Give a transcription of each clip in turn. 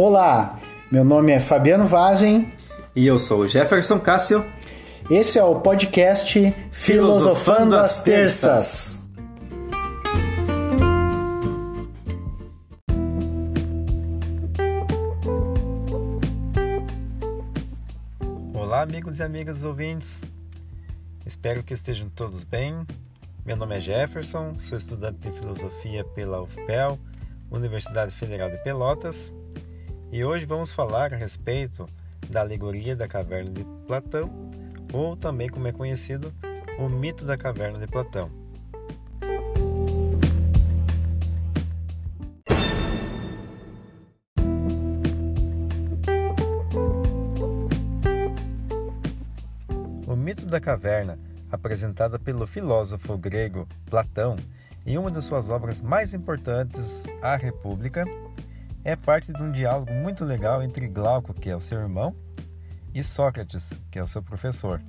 Olá, meu nome é Fabiano Vazen. E eu sou Jefferson Cássio. Esse é o podcast Filosofando as Terças. Olá, amigos e amigas ouvintes. Espero que estejam todos bem. Meu nome é Jefferson, sou estudante de filosofia pela UFPEL, Universidade Federal de Pelotas, e hoje vamos falar a respeito da alegoria da caverna de Platão, ou também como é conhecido, o mito da caverna de Platão. O mito da caverna, apresentada pelo filósofo grego Platão em uma de suas obras mais importantes, A República, é parte de um diálogo muito legal entre Glauco, que é o seu irmão, e Sócrates, que é o seu professor.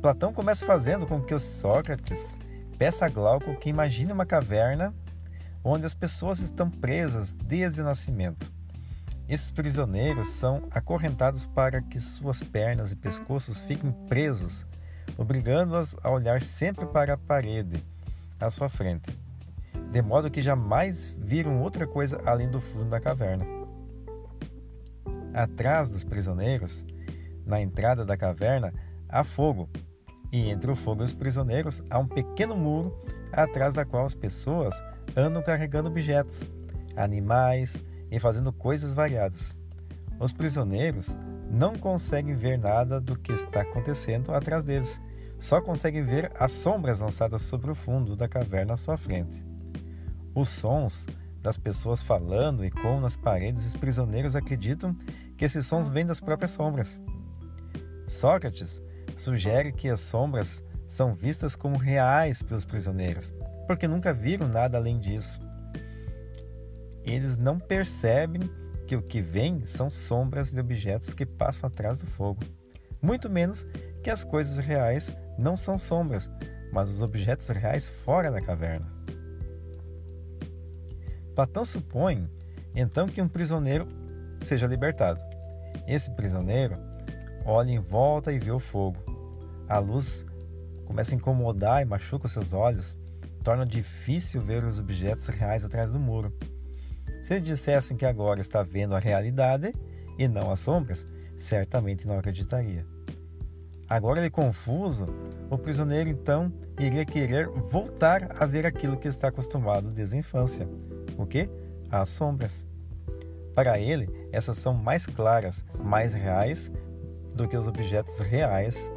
Platão começa fazendo com que o Sócrates peça a Glauco que imagine uma caverna onde as pessoas estão presas desde o nascimento. Esses prisioneiros são acorrentados para que suas pernas e pescoços fiquem presos, obrigando-as a olhar sempre para a parede à sua frente de modo que jamais viram outra coisa além do fundo da caverna. Atrás dos prisioneiros, na entrada da caverna, há fogo, e entre o fogo e os prisioneiros há um pequeno muro atrás da qual as pessoas andam carregando objetos, animais e fazendo coisas variadas. Os prisioneiros não conseguem ver nada do que está acontecendo atrás deles, só conseguem ver as sombras lançadas sobre o fundo da caverna à sua frente. Os sons das pessoas falando e como nas paredes, os prisioneiros acreditam que esses sons vêm das próprias sombras. Sócrates sugere que as sombras são vistas como reais pelos prisioneiros, porque nunca viram nada além disso. Eles não percebem que o que vem são sombras de objetos que passam atrás do fogo, muito menos que as coisas reais não são sombras, mas os objetos reais fora da caverna. Platão supõe então que um prisioneiro seja libertado. Esse prisioneiro olha em volta e vê o fogo. A luz começa a incomodar e machuca os seus olhos, torna difícil ver os objetos reais atrás do muro. Se ele dissessem que agora está vendo a realidade e não as sombras, certamente não acreditaria. Agora ele é confuso, o prisioneiro então iria querer voltar a ver aquilo que está acostumado desde a infância, o que? As sombras. Para ele, essas são mais claras, mais reais do que os objetos reais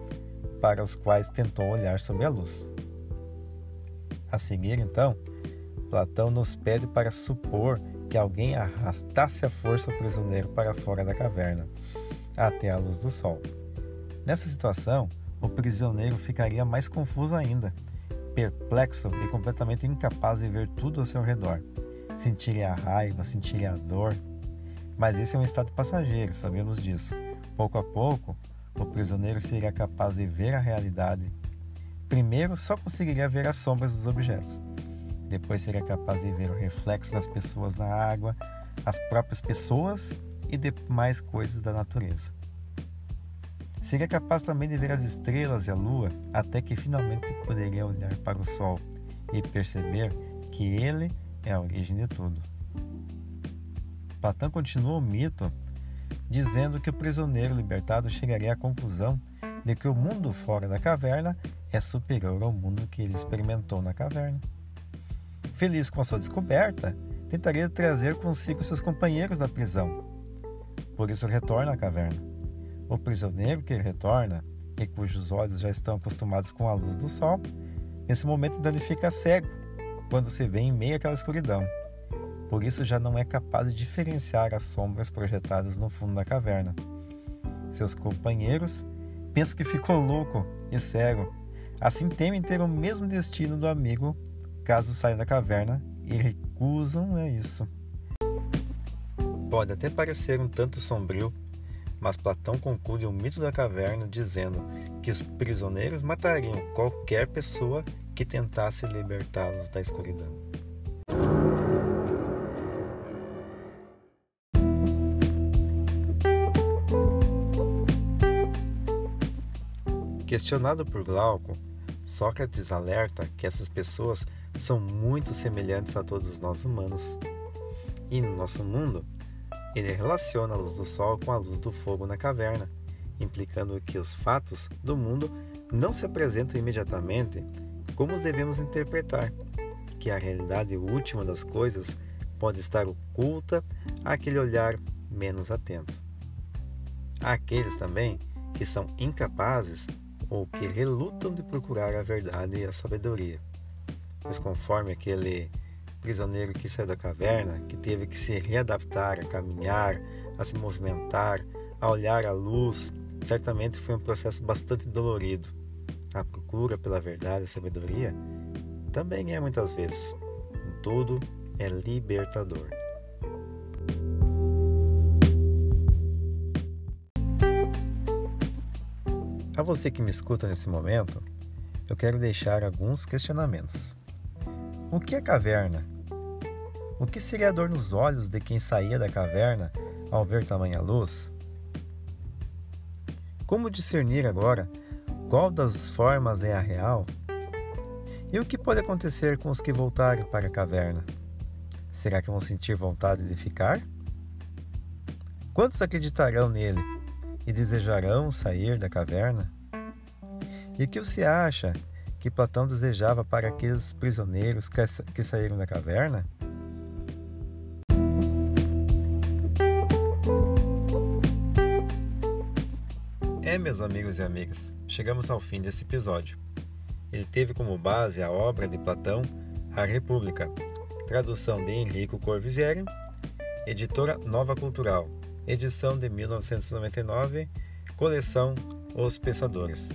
para os quais tentou olhar sob a luz. A seguir, então, Platão nos pede para supor que alguém arrastasse a força o prisioneiro para fora da caverna, até a luz do sol. Nessa situação, o prisioneiro ficaria mais confuso ainda, perplexo e completamente incapaz de ver tudo ao seu redor sentiria a raiva, sentiria a dor. Mas esse é um estado passageiro, sabemos disso. Pouco a pouco, o prisioneiro seria capaz de ver a realidade. Primeiro, só conseguiria ver as sombras dos objetos. Depois, seria capaz de ver o reflexo das pessoas na água, as próprias pessoas e demais coisas da natureza. Seria capaz também de ver as estrelas e a lua, até que finalmente poderia olhar para o sol e perceber que ele é a origem de tudo. Platão continua o mito dizendo que o prisioneiro libertado chegaria à conclusão de que o mundo fora da caverna é superior ao mundo que ele experimentou na caverna. Feliz com a sua descoberta, tentaria trazer consigo seus companheiros da prisão. Por isso retorna à caverna. O prisioneiro que retorna e cujos olhos já estão acostumados com a luz do sol, nesse momento ele fica cego quando se vê em meio àquela escuridão. Por isso já não é capaz de diferenciar as sombras projetadas no fundo da caverna. Seus companheiros pensam que ficou louco e cego. Assim temem ter o mesmo destino do amigo caso saia da caverna e recusam é isso. Pode até parecer um tanto sombrio, mas Platão conclui o mito da caverna dizendo que os prisioneiros matariam qualquer pessoa que tentasse libertá-los da escuridão. Questionado por Glauco, Sócrates alerta que essas pessoas são muito semelhantes a todos nós humanos. E no nosso mundo, ele relaciona a luz do sol com a luz do fogo na caverna, implicando que os fatos do mundo não se apresentam imediatamente como os devemos interpretar, que a realidade última das coisas pode estar oculta àquele olhar menos atento. Há aqueles também que são incapazes ou que relutam de procurar a verdade e a sabedoria. Pois, conforme aquele prisioneiro que saiu da caverna, que teve que se readaptar a caminhar, a se movimentar, a olhar a luz, certamente foi um processo bastante dolorido. A procura pela verdade e sabedoria também é muitas vezes. Tudo é libertador. A você que me escuta nesse momento, eu quero deixar alguns questionamentos. O que é caverna? O que seria a dor nos olhos de quem saía da caverna ao ver tamanha luz? Como discernir agora qual das formas é a real? E o que pode acontecer com os que voltarem para a caverna? Será que vão sentir vontade de ficar? Quantos acreditarão nele e desejarão sair da caverna? E o que você acha que Platão desejava para aqueles prisioneiros que saíram da caverna? É, meus amigos e amigas, chegamos ao fim desse episódio. Ele teve como base a obra de Platão, A República, tradução de Henrico Corvisieri, editora Nova Cultural, edição de 1999, coleção Os Pensadores.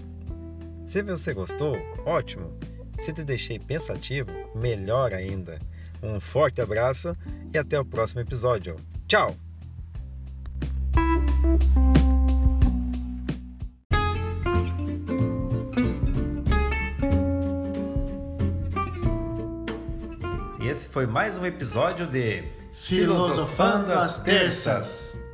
Se você gostou, ótimo! Se te deixei pensativo, melhor ainda! Um forte abraço e até o próximo episódio. Tchau! Esse foi mais um episódio de Filosofando às Terças.